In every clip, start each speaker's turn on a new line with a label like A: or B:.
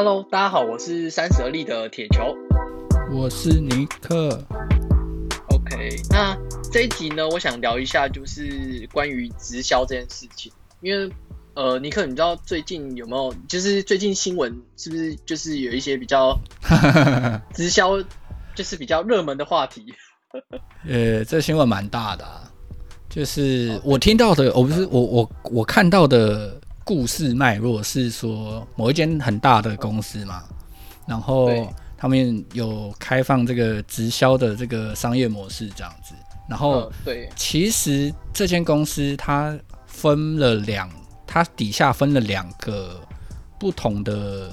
A: Hello，大家好，我是三十而立的铁球，
B: 我是尼克。
A: OK，那这一集呢，我想聊一下，就是关于直销这件事情。因为呃，尼克，你知道最近有没有，就是最近新闻是不是就是有一些比较 直销，就是比较热门的话题？
B: 呃，这新闻蛮大的啊，就是我听到的，我不是我我我看到的。故事脉络是说，某一间很大的公司嘛，然后他们有开放这个直销的这个商业模式这样子，然后对，其实这间公司它分了两，它底下分了两个不同的，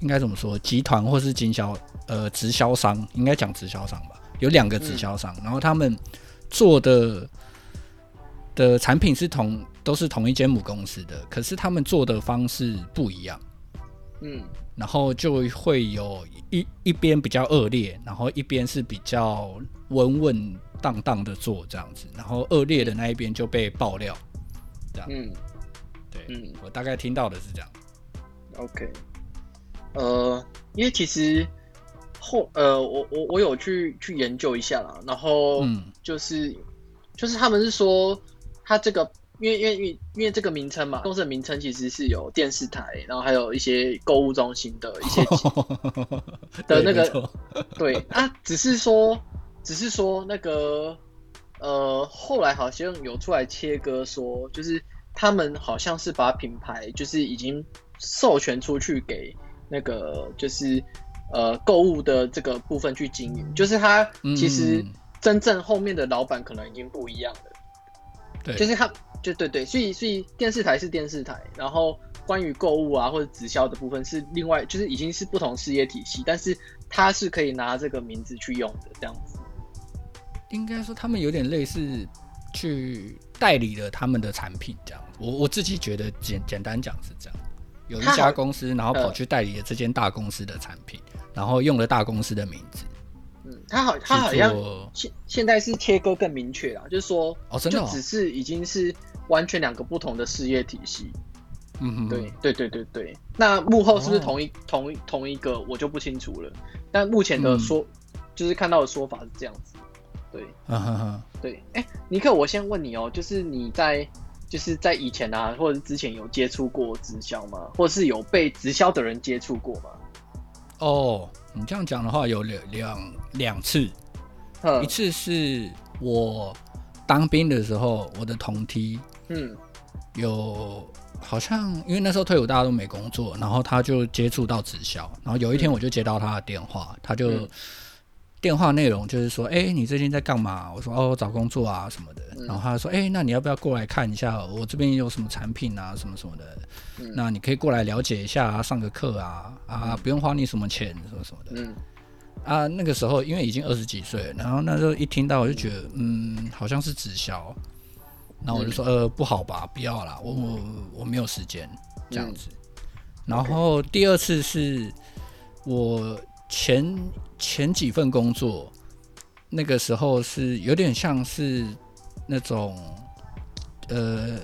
B: 应该怎么说，集团或是经销呃直销商，应该讲直销商吧，有两个直销商，然后他们做的的产品是同。都是同一间母公司的，可是他们做的方式不一样，嗯，然后就会有一一边比较恶劣，然后一边是比较稳稳当当的做这样子，然后恶劣的那一边就被爆料，这样，嗯，对，嗯，我大概听到的是这样。
A: OK，呃，因为其实后呃，我我我有去去研究一下啦，然后嗯，就是、嗯、就是他们是说他这个。因为因为因为因为这个名称嘛，公司的名称其实是有电视台，然后还有一些购物中心的一些 的那个对啊，只是说只是说那个呃，后来好像有出来切割说，就是他们好像是把品牌就是已经授权出去给那个就是呃购物的这个部分去经营，就是他其实真正后面的老板可能已经不一样了，对，就是他。就对对，所以所以电视台是电视台，然后关于购物啊或者直销的部分是另外，就是已经是不同事业体系，但是它是可以拿这个名字去用的这样子。
B: 应该说他们有点类似去代理了他们的产品这样。我我自己觉得简简单讲是这样，有一家公司然后跑去代理了这间大公司的产品，然后用了大公司的名字。
A: 嗯，他好，他好像现现在是切割更明确了，就是说，
B: 哦，真的，
A: 就只是已经是完全两个不同的事业体系。嗯哼，对，对，对，对，对。那幕后是不是同一、哦、同一同一个，我就不清楚了。但目前的说，嗯、就是看到的说法是这样子。对，嗯哼哼，对。哎、欸，尼克，我先问你哦，就是你在就是在以前啊，或者是之前有接触过直销吗？或者是有被直销的人接触过吗？
B: 哦。你这样讲的话，有两两两次，一次是我当兵的时候，我的同梯，嗯，有好像因为那时候退伍大家都没工作，然后他就接触到直销，然后有一天我就接到他的电话，他就。嗯电话内容就是说，哎、欸，你最近在干嘛？我说，哦，找工作啊什么的。嗯、然后他说，哎、欸，那你要不要过来看一下我这边有什么产品啊，什么什么的？嗯、那你可以过来了解一下啊，上个课啊，啊，嗯、不用花你什么钱，什么什么的。嗯。啊，那个时候因为已经二十几岁，然后那时候一听到我就觉得，嗯，好像是直销。然后我就说，呃，不好吧，不要啦，我我我没有时间这样子。嗯、然后第二次是我。前前几份工作，那个时候是有点像是那种呃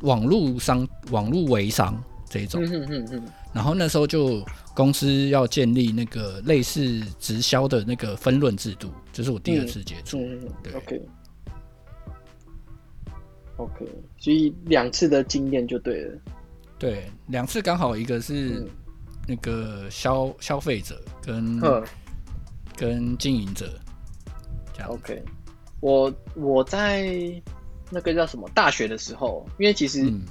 B: 网络商、网络微商这一种。然后那时候就公司要建立那个类似直销的那个分论制度，这是我第二次接触。对
A: ，OK OK，所以两次的经验就对了。
B: 对，两次刚好一个是。嗯那个消消费者跟呵跟经营者
A: OK，我我在那个叫什么大学的时候，因为其实、嗯、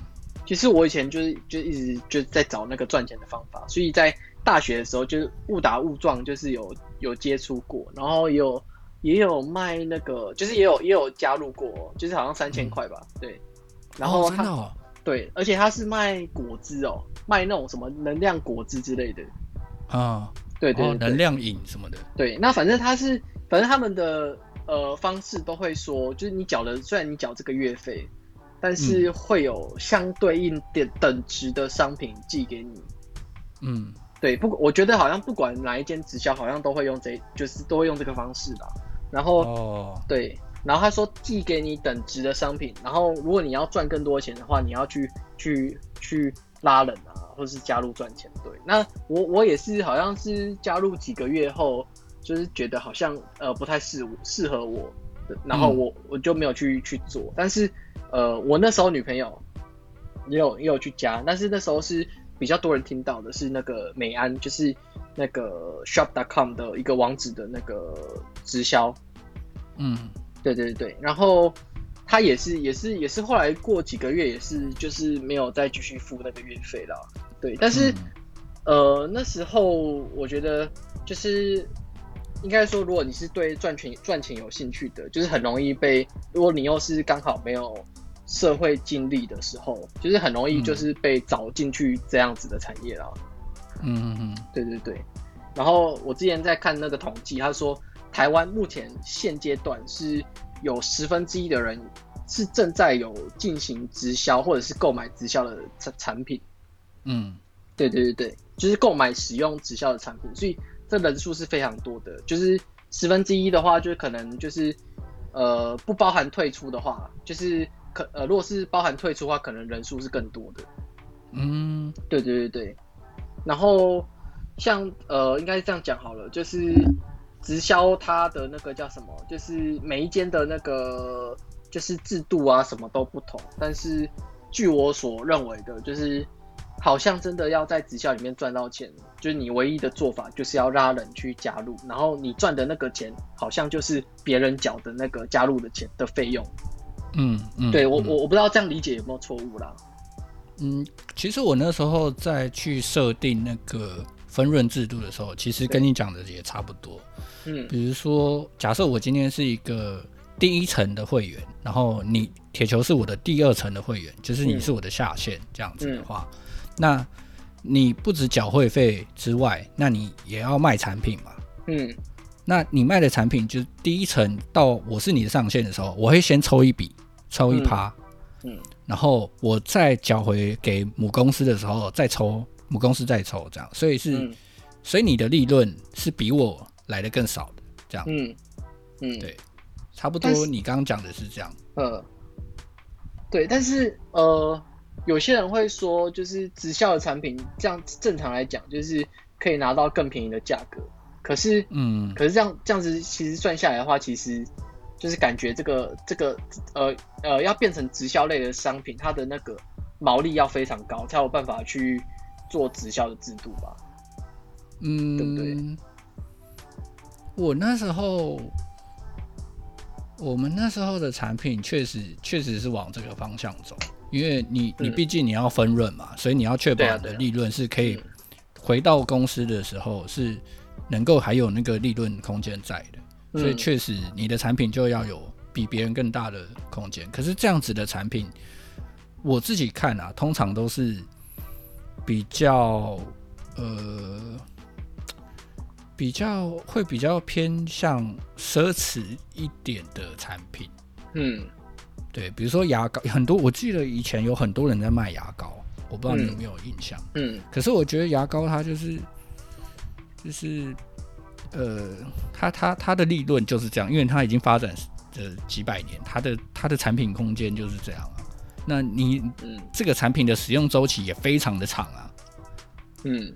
A: 其实我以前就是就一直就在找那个赚钱的方法，所以在大学的时候就是误打误撞，就是有有接触过，然后也有也有卖那个，就是也有也有加入过，就是好像三千块吧，嗯、对，然后他、哦哦、对，而且他是卖果汁哦。卖那种什么能量果汁之类的。
B: 啊，
A: 对对，对，
B: 能量饮什么的。
A: 对，那反正他是，反正他们的呃方式都会说，就是你缴的，虽然你缴这个月费，但是会有相对应的等值的商品寄给你。嗯，对，不，我觉得好像不管哪一间直销，好像都会用这，就是都会用这个方式吧。然后，哦，对，然后他说寄给你等值的商品，然后如果你要赚更多钱的话，你要去去去拉人啊。或是加入赚钱。对，那我我也是，好像是加入几个月后，就是觉得好像呃不太适适合我，然后我我就没有去去做。但是呃，我那时候女朋友也有也有去加，但是那时候是比较多人听到的是那个美安，就是那个 shop.com 的一个网址的那个直销。嗯，对对对，然后。他也是，也是，也是，后来过几个月，也是，就是没有再继续付那个月费了。对，但是，嗯、呃，那时候我觉得，就是应该说，如果你是对赚钱赚钱有兴趣的，就是很容易被，如果你又是刚好没有社会经历的时候，就是很容易就是被找进去这样子的产业了。嗯嗯嗯，对对对。然后我之前在看那个统计，他说台湾目前现阶段是。有十分之一的人是正在有进行直销或者是购买直销的产产品，嗯，对对对对，就是购买使用直销的产品，所以这人数是非常多的。就是十分之一的话，就可能就是呃不包含退出的话，就是可呃如果是包含退出的话，可能人数是更多的。嗯，对对对对。然后像呃应该是这样讲好了，就是。直销它的那个叫什么？就是每一间的那个就是制度啊，什么都不同。但是据我所认为的，就是好像真的要在直销里面赚到钱，就是你唯一的做法就是要拉人去加入，然后你赚的那个钱好像就是别人缴的那个加入的钱的费用。嗯嗯，对我我我不知道这样理解有没有错误啦。
B: 嗯，其实我那时候在去设定那个分润制度的时候，其实跟你讲的也差不多。嗯，比如说，假设我今天是一个第一层的会员，然后你铁球是我的第二层的会员，就是你是我的下线这样子的话，嗯、那你不止缴会费之外，那你也要卖产品嘛。嗯，那你卖的产品就是第一层到我是你的上线的时候，我会先抽一笔，抽一趴，嗯，然后我再缴回给母公司的时候再抽，母公司再抽这样，所以是，嗯、所以你的利润是比我。来的更少的这样，嗯。嗯，对，差不多。你刚刚讲的是这样，
A: 呃，对，但是呃，有些人会说，就是直销的产品，这样正常来讲，就是可以拿到更便宜的价格。可是，嗯，可是这样这样子，其实算下来的话，其实就是感觉这个这个呃呃，要变成直销类的商品，它的那个毛利要非常高，才有办法去做直销的制度吧？嗯，对不对？
B: 我那时候，我们那时候的产品确实确实是往这个方向走，因为你你毕竟你要分润嘛，所以你要确保你的利润是可以回到公司的时候是能够还有那个利润空间在的，所以确实你的产品就要有比别人更大的空间。可是这样子的产品，我自己看啊，通常都是比较呃。比较会比较偏向奢侈一点的产品，嗯，对，比如说牙膏，很多我记得以前有很多人在卖牙膏，我不知道你有没有印象，嗯，可是我觉得牙膏它就是就是呃，它它它的利润就是这样，因为它已经发展呃几百年，它的它的产品空间就是这样啊。那你嗯，这个产品的使用周期也非常的长啊，嗯。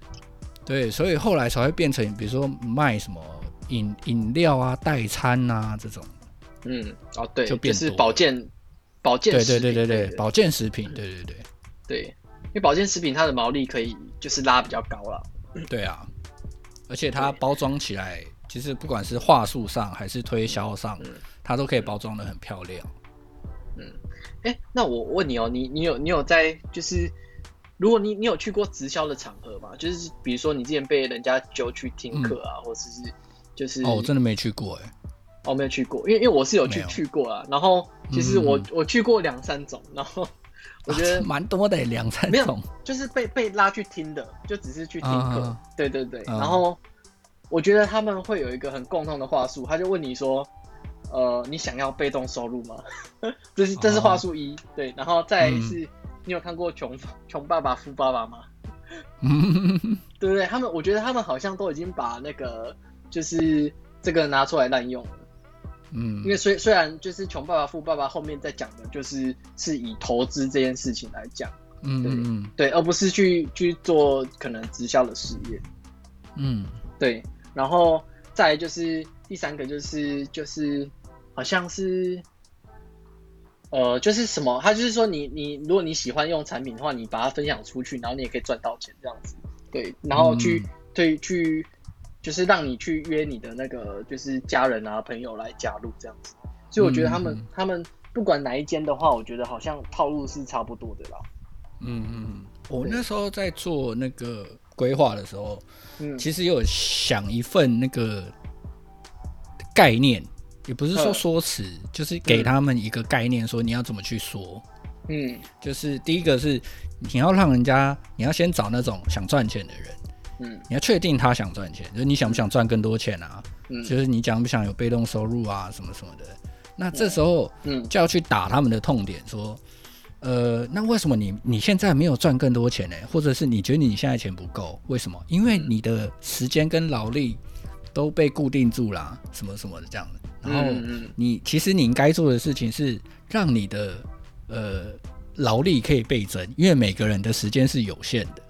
B: 对，所以后来才会变成，比如说卖什么饮饮料啊、代餐啊这种。
A: 嗯，哦，对，就变是保健保健食品。
B: 对对对对对，对，保健食品，对对对。
A: 对，因为保健食品它的毛利可以就是拉比较高了。
B: 对啊，而且它包装起来，其实不管是话术上还是推销上，嗯，它都可以包装的很漂亮。
A: 嗯，哎，那我问你哦，你你有你有在就是。如果你你有去过直销的场合吗？就是比如说你之前被人家揪去听课啊，嗯、或者是就是
B: 哦，我真的没去过哎、欸，
A: 哦，没有去过，因为因为我是有去去过啊。然后其实我、嗯、我去过两三种，然后我觉得 蛮、
B: 啊、多的两三种，
A: 就是被被拉去听的，就只是去听课、啊。对对对、啊，然后我觉得他们会有一个很共同的话术，他就问你说，呃，你想要被动收入吗？这是这是话术一、啊，对，然后再是。嗯你有看过穷《穷穷爸爸富爸爸》吗？对不对？他们，我觉得他们好像都已经把那个就是这个拿出来滥用了。嗯，因为虽虽然就是《穷爸爸富爸爸》后面在讲的就是是以投资这件事情来讲，
B: 嗯
A: 对，而不是去去做可能直销的事业。
B: 嗯，
A: 对。然后再来就是第三个就是就是好像是，呃，就是什么？他就是说你你如果你喜欢用产品的话，你把它分享出去，然后你也可以赚到钱这样子。对，然后去、嗯、对去就是让你去约你的那个就是家人啊朋友来加入这样子。所以我觉得他们、嗯、他们不管哪一间的话，我觉得好像套路是差不多的啦。
B: 嗯嗯，我那时候在做那个规划的时候，嗯，其实有想一份那个概念，也不是说说辞，就是给他们一个概念，说你要怎么去说。
A: 嗯，
B: 就是第一个是你要让人家，你要先找那种想赚钱的人，
A: 嗯，
B: 你要确定他想赚钱，就是你想不想赚更多钱啊？
A: 嗯，
B: 就是你想不想有被动收入啊，什么什么的。那这时候，嗯，就要去打他们的痛点，说。呃，那为什么你你现在没有赚更多钱呢？或者是你觉得你现在钱不够？为什么？因为你的时间跟劳力都被固定住了，什么什么的这样。然后你其实你应该做的事情是让你的呃劳力可以倍增，因为每个人的时间是有限的。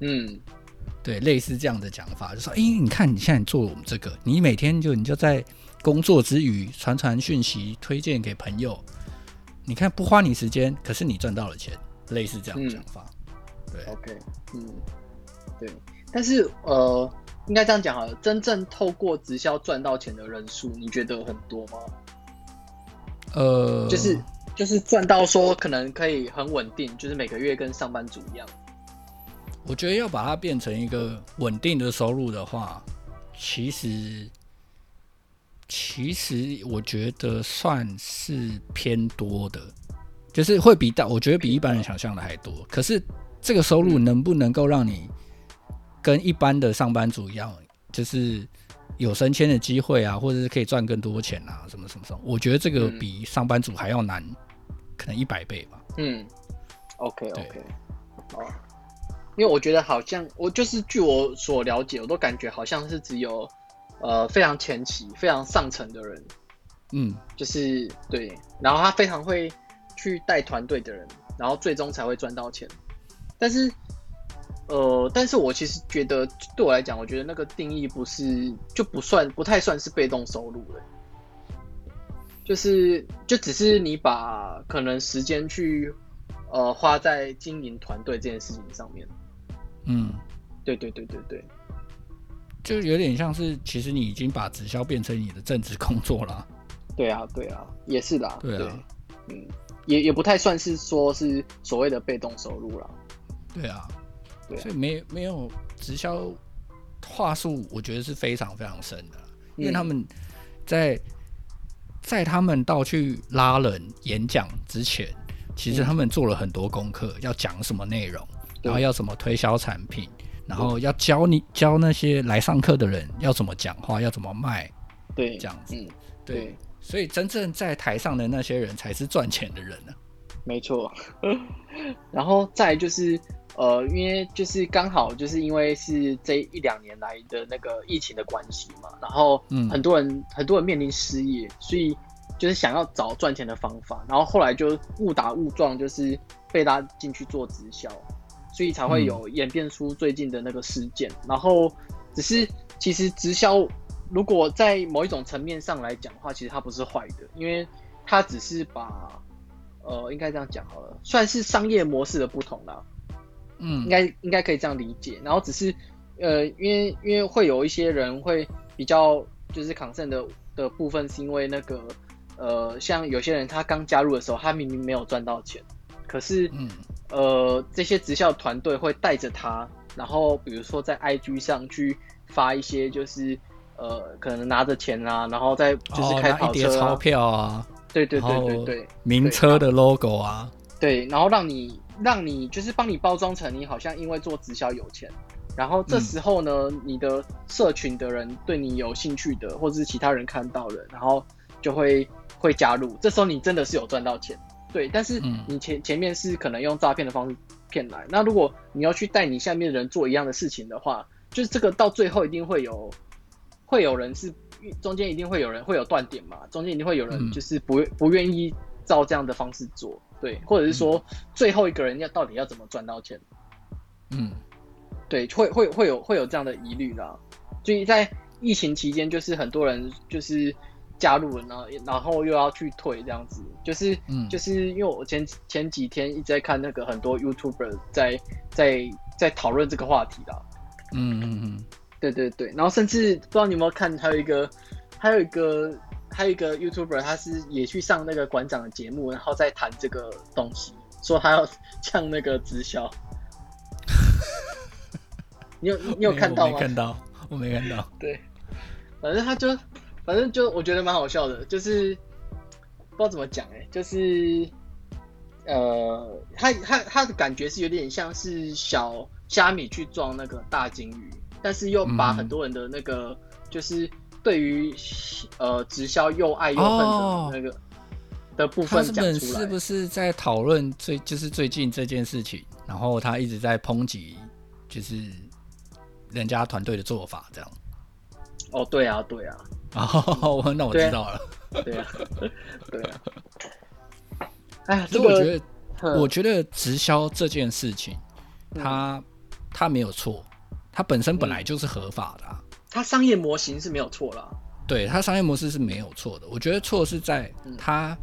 A: 嗯，
B: 对，类似这样的讲法，就说，哎，你看你现在做我们这个，你每天就你就在工作之余传传讯息，推荐给朋友。你看不花你时间，可是你赚到了钱，类似这样的讲法。嗯、对
A: ，OK，嗯，对。但是呃，应该这样讲好了，真正透过直销赚到钱的人数，你觉得很多吗？
B: 呃，
A: 就是就是赚到说可能可以很稳定，就是每个月跟上班族一样。
B: 我觉得要把它变成一个稳定的收入的话，其实。其实我觉得算是偏多的，就是会比大，我觉得比一般人想象的还多。可是这个收入能不能够让你跟一般的上班族一样，就是有升迁的机会啊，或者是可以赚更多钱啊，什么什么什么？我觉得这个比上班族还要难，可能一百倍吧。
A: 嗯，OK OK，哦，因为我觉得好像我就是据我所了解，我都感觉好像是只有。呃，非常前期、非常上层的人，
B: 嗯，
A: 就是对，然后他非常会去带团队的人，然后最终才会赚到钱。但是，呃，但是我其实觉得，对我来讲，我觉得那个定义不是，就不算，不太算是被动收入了，就是，就只是你把可能时间去，呃，花在经营团队这件事情上面。
B: 嗯，
A: 对对对对对。
B: 就有点像是，其实你已经把直销变成你的正职工作了。
A: 对啊，对啊，也是的。
B: 对啊，
A: 对，嗯，也也不太算是说是所谓的被动收入了。
B: 对啊，对啊，所以没没有直销话术，我觉得是非常非常深的，因为他们在在他们到去拉人演讲之前，其实他们做了很多功课，要讲什么内容，然后要怎么推销产品。然后要教你教那些来上课的人要怎么讲话，要怎么卖，
A: 对，
B: 这样子，
A: 嗯，
B: 对，
A: 对，
B: 所以真正在台上的那些人才是赚钱的人呢、啊。
A: 没错，然后再就是呃，因为就是刚好就是因为是这一两年来的那个疫情的关系嘛，然后很多人、嗯、很多人面临失业，所以就是想要找赚钱的方法，然后后来就误打误撞，就是被拉进去做直销。所以才会有演变出最近的那个事件，嗯、然后只是其实直销如果在某一种层面上来讲的话，其实它不是坏的，因为它只是把呃应该这样讲好了，算是商业模式的不同啦，
B: 嗯，
A: 应该应该可以这样理解。然后只是呃因为因为会有一些人会比较就是 concern 的的部分，是因为那个呃像有些人他刚加入的时候，他明明没有赚到钱。可是，
B: 嗯，
A: 呃，这些直销团队会带着他，然后比如说在 IG 上去发一些，就是呃，可能拿着钱啊，然后再就是开跑车、啊、
B: 钞票啊，
A: 对对对对对，
B: 名车的 logo 啊，
A: 对，然后让你让你就是帮你包装成你好像因为做直销有钱，然后这时候呢，嗯、你的社群的人对你有兴趣的，或者是其他人看到了，然后就会会加入，这时候你真的是有赚到钱。对，但是你前前面是可能用诈骗的方式骗来，那如果你要去带你下面的人做一样的事情的话，就是这个到最后一定会有，会有人是中间一定会有人会有断点嘛，中间一定会有人就是不不愿意照这样的方式做，对，或者是说最后一个人要到底要怎么赚到钱？嗯，对，会会会有会有这样的疑虑啦。所以在疫情期间，就是很多人就是加入了，然后然后又要去退这样子，就是嗯，就是因为我前前几天一直在看那个很多 YouTuber 在在在讨论这个话题啦。嗯嗯嗯，对对对，然后甚至不知道你有没有看，还有一个还有一个。还有一个 YouTuber，他是也去上那个馆长的节目，然后再谈这个东西，说他要呛那个直销。你有你有看到吗？
B: 没看到，我没看到。
A: 对，反正他就，反正就我觉得蛮好笑的，就是不知道怎么讲哎、欸，就是呃，他他他的感觉是有点像是小虾米去撞那个大鲸鱼，但是又把很多人的那个就是。对于呃直销又爱又恨的那个、哦、的部分讲出来，
B: 是不是在讨论最就是最近这件事情？然后他一直在抨击，就是人家团队的做法这样。
A: 哦，对啊，对啊。
B: 哦，那我知道了。
A: 对啊，对啊。
B: 哎呀，这个我觉得，我觉得直销这件事情，它它没有错，它本身本来就是合法的、啊。
A: 它商业模型是没有错啦，
B: 对，它商业模式是没有错的。我觉得错是在它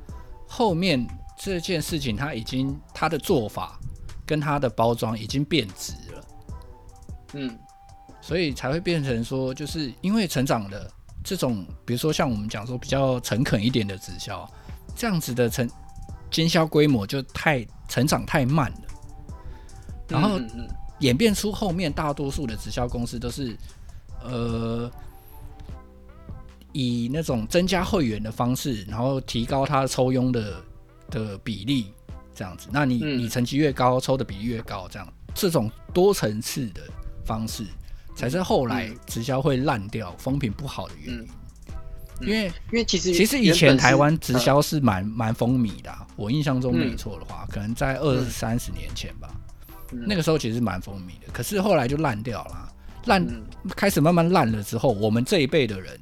B: 后面这件事情，它已经它的做法跟它的包装已经变质了，嗯，所以才会变成说，就是因为成长的这种，比如说像我们讲说比较诚恳一点的直销，这样子的成经销规模就太成长太慢了，然后演变出后面大多数的直销公司都是。呃，以那种增加会员的方式，然后提高他抽佣的的比例，这样子。那你、嗯、你成绩越高，抽的比例越高，这样这种多层次的方式，才是后来直销会烂掉、风评不好的原因。因为
A: 因为其实
B: 其实以前台湾直销是蛮蛮风靡的、啊，我印象中没错的话，嗯、可能在二三十年前吧，嗯、那个时候其实蛮风靡的。可是后来就烂掉了。烂、嗯、开始慢慢烂了之后，我们这一辈的人，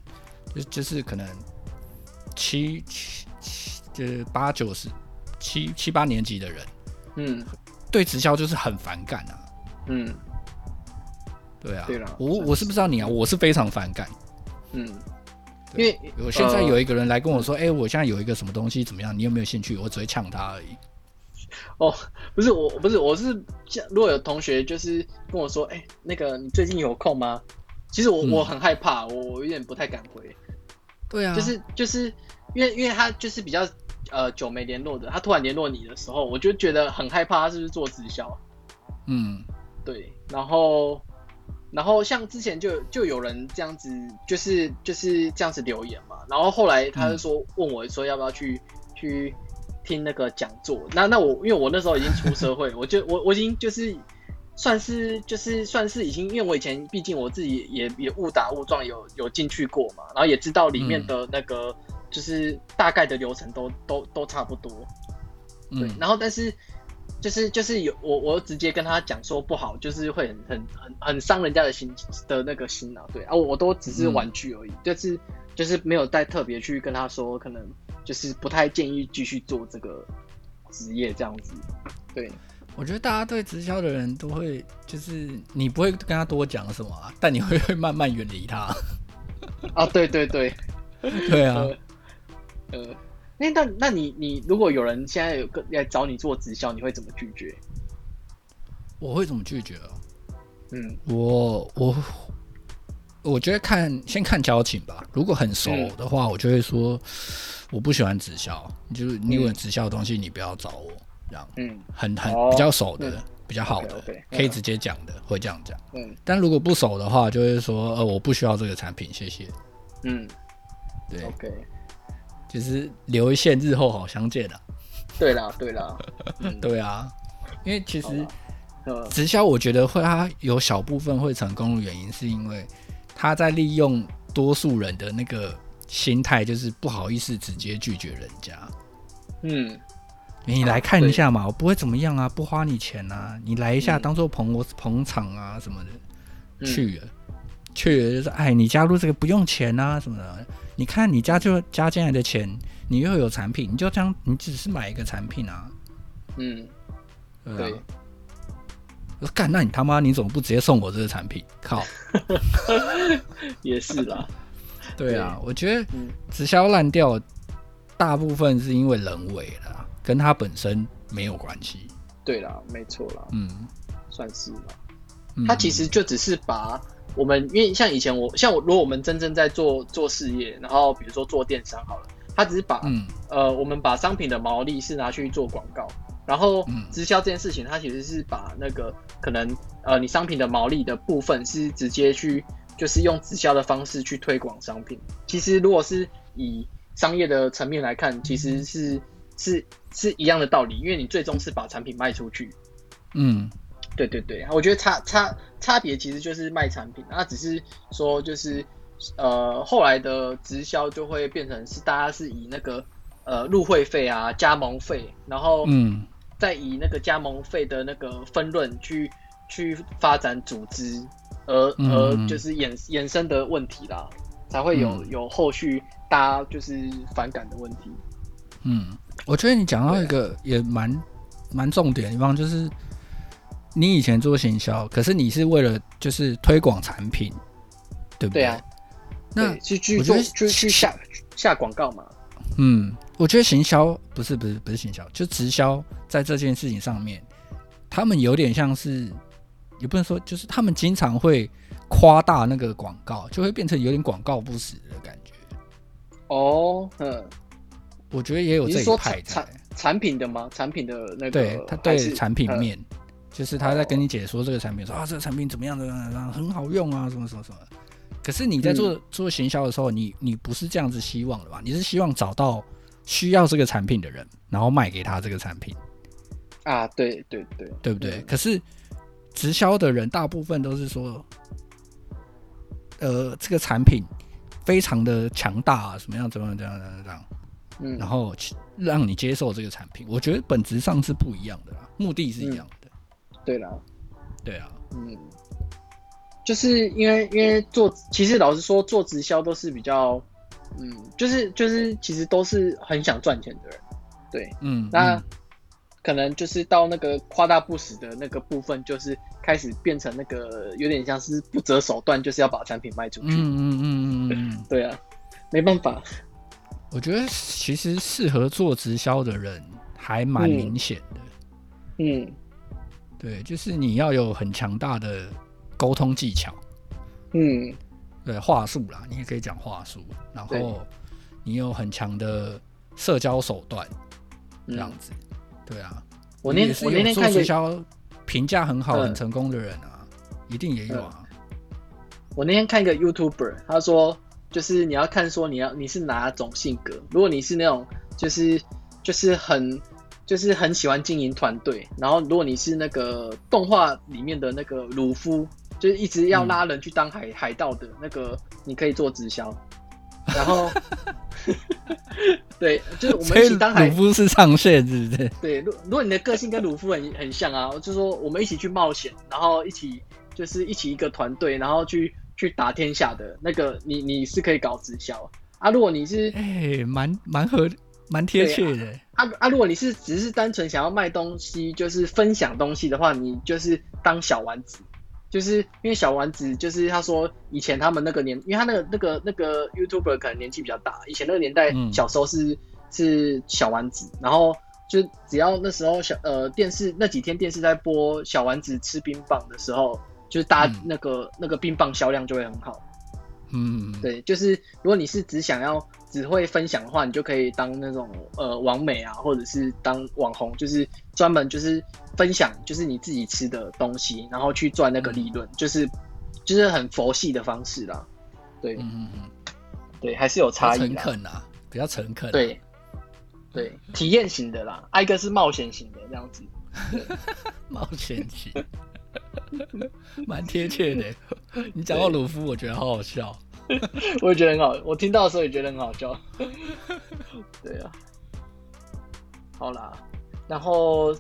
B: 就就是可能七七七，就是八九十七七八年级的人，嗯，对直销就是很反感啊，嗯，对啊，对啦，我我是不知道你啊，我是非常反感，嗯，因为我现在有一个人来跟我说，哎、呃欸，我现在有一个什么东西怎么样，你有没有兴趣？我只会呛他而已。
A: 哦，不是我，不是我是如果有同学就是跟我说，哎、欸，那个你最近有空吗？其实我、嗯、我很害怕，我有点不太敢回。
B: 对啊，
A: 就是就是因为因为他就是比较呃久没联络的，他突然联络你的时候，我就觉得很害怕，他是不是做直销？嗯，对。然后然后像之前就就有人这样子，就是就是这样子留言嘛。然后后来他就说、嗯、问我说要不要去去。听那个讲座，那那我因为我那时候已经出社会，我就我我已经就是算是就是算是已经，因为我以前毕竟我自己也也误打误撞有有进去过嘛，然后也知道里面的那个就是大概的流程都都都差不多，对，嗯、然后但是就是就是有我我直接跟他讲说不好，就是会很很很很伤人家的心的那个心啊，对啊，我都只是玩具而已，嗯、就是就是没有再特别去跟他说可能。就是不太建议继续做这个职业这样子。对，
B: 我觉得大家对直销的人都会，就是你不会跟他多讲什么啊，但你会会慢慢远离他。
A: 啊，对对对，
B: 对啊。
A: 呃，那那那你你如果有人现在有个来找你做直销，你会怎么拒绝？
B: 我会怎么拒绝啊？嗯，我我。我觉得看先看交情吧。如果很熟的话，我就会说我不喜欢直销，就是你有直销的东西，你不要找我这样。嗯，很很比较熟的、比较好的，可以直接讲的，会这样讲。嗯，但如果不熟的话，就会说呃，我不需要这个产品，谢谢。嗯，对，OK，就是留一线，日后好相见了。
A: 对啦，对啦，
B: 对啊，因为其实直销，我觉得会它有小部分会成功的原因，是因为。他在利用多数人的那个心态，就是不好意思直接拒绝人家。嗯，你来看一下嘛，我不会怎么样啊，不花你钱啊，你来一下当做捧我捧场啊什么的，去了，去了就是哎，你加入这个不用钱啊什么的，你看你加就加进来的钱，你又有产品，你就这样，你只是买一个产品啊，
A: 嗯，
B: 对、啊。我说干，那你他妈你怎么不直接送我这个产品？靠，
A: 也是啦。
B: 对啊，对我觉得直销烂掉，大部分是因为人为的，跟他本身没有关系。
A: 对啦，没错啦，嗯，算是吧。他其实就只是把我们，因为像以前我，像我，如果我们真正在做做事业，然后比如说做电商好了，他只是把，嗯、呃，我们把商品的毛利是拿去做广告，然后直销这件事情，它其实是把那个可能，呃，你商品的毛利的部分是直接去。就是用直销的方式去推广商品。其实，如果是以商业的层面来看，其实是是是一样的道理，因为你最终是把产品卖出去。嗯，对对对，我觉得差差差别其实就是卖产品，那只是说就是呃后来的直销就会变成是大家是以那个呃入会费啊、加盟费，然后嗯再以那个加盟费的那个分润去去发展组织。而而就是衍衍生的问题啦，才会有、嗯、有后续大家就是反感的问题。
B: 嗯，我觉得你讲到一个也蛮蛮重点的地方，就是你以前做行销，可是你是为了就是推广产品，对不对？对啊。那
A: 去去做就去下下广告嘛。
B: 嗯，我觉得行销不是不是不是行销，就直销在这件事情上面，他们有点像是。也不能说，就是他们经常会夸大那个广告，就会变成有点广告不实的感觉。
A: 哦，嗯，
B: 我觉得也有这一派
A: 产产品的吗？产品的那个，
B: 对，他对产品面，就是他在跟你解说这个产品，说啊，这个产品怎么样的，很好用啊，什么什么什么。可是你在做做行销的时候，你你不是这样子希望的吧？你是希望找到需要这个产品的人，然后卖给他这个产品。
A: 啊，对对对，
B: 对不对？可是。直销的人大部分都是说，呃，这个产品非常的强大啊，什么样，怎么样，怎么样，怎么，样，嗯，然后让你接受这个产品。我觉得本质上是不一样的啦，目的是一样的。
A: 嗯、对啦，
B: 对啊，
A: 嗯，就是因为因为做，其实老实说，做直销都是比较，嗯，就是就是其实都是很想赚钱的人，对，嗯，那。嗯可能就是到那个夸大不实的那个部分，就是开始变成那个有点像是不择手段，就是要把产品卖出去。嗯嗯嗯嗯 对啊，没办法。
B: 我觉得其实适合做直销的人还蛮明显的。嗯。嗯对，就是你要有很强大的沟通技巧。嗯。对，话术啦，你也可以讲话术。然后你有很强的社交手段，这样子。嗯对啊，我那我那天看直销评价很好、很成功的人啊，一定也有啊。
A: 我那天看一个 YouTuber，他说，就是你要看说你要你是哪种性格。如果你是那种就是就是很就是很喜欢经营团队，然后如果你是那个动画里面的那个鲁夫，就是一直要拉人去当海海盗的那个，你可以做直销。然后，对，就是我们一起当海。
B: 鲁夫是上线，是不是？
A: 对，如如果你的个性跟鲁夫很很像啊，就是说我们一起去冒险，然后一起就是一起一个团队，然后去去打天下的那个，你你是可以搞直销啊。如果你是，哎、
B: 欸，蛮蛮合，蛮贴切的。
A: 啊啊，如果你是只是单纯想要卖东西，就是分享东西的话，你就是当小丸子。就是因为小丸子，就是他说以前他们那个年，因为他那个那个那个 YouTuber 可能年纪比较大，以前那个年代小时候是、嗯、是小丸子，然后就只要那时候小呃电视那几天电视在播小丸子吃冰棒的时候，就是大家那个、嗯、那个冰棒销量就会很好。嗯，对，就是如果你是只想要只会分享的话，你就可以当那种呃网美啊，或者是当网红，就是专门就是分享就是你自己吃的东西，然后去赚那个利润，嗯、就是就是很佛系的方式啦。对，嗯嗯嗯，对，还是有差异。诚
B: 恳啊，比较诚恳。
A: 对，对，体验型的啦，挨个是冒险型的这样子。
B: 冒险型。蛮贴切的，你讲到鲁夫，我觉得好好笑。
A: 我也觉得很好，我听到的时候也觉得很好笑。对啊，好啦，然后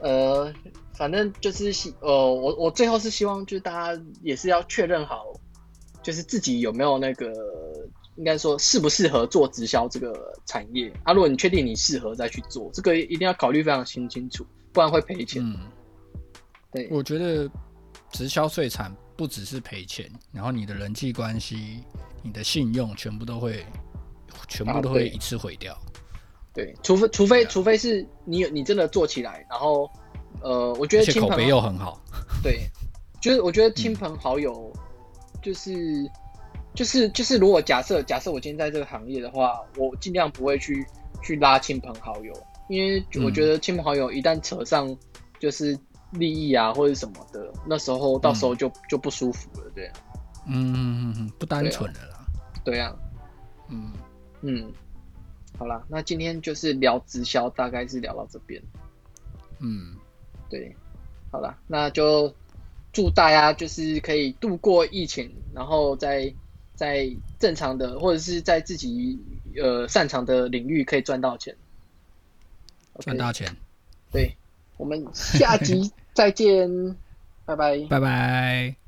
A: 呃，反正就是希呃，我我最后是希望，就是大家也是要确认好，就是自己有没有那个应该说适不适合做直销这个产业啊？如果你确定你适合再去做，这个一定要考虑非常清清楚，不然会赔钱。嗯，对，
B: 我觉得直销最惨不只是赔钱，然后你的人际关系、你的信用全部都会，全部都会一次毁掉。
A: 对，除非除非除非是你有你真的做起来，然后呃，我觉得亲朋
B: 口碑又很好。
A: 对，就是我觉得亲朋好友就是。嗯就是就是，如果假设假设我今天在这个行业的话，我尽量不会去去拉亲朋好友，因为我觉得亲朋好友一旦扯上就是利益啊或者什么的，那时候到时候就、嗯、就不舒服了，对啊。
B: 嗯嗯嗯，不单纯的啦。
A: 对啊。嗯嗯，好啦，那今天就是聊直销，大概是聊到这边。
B: 嗯，
A: 对，好啦，那就祝大家就是可以度过疫情，然后在。在正常的或者是在自己呃擅长的领域可以赚到钱，
B: 赚大钱。
A: 对，我们下集再见，拜拜，
B: 拜拜。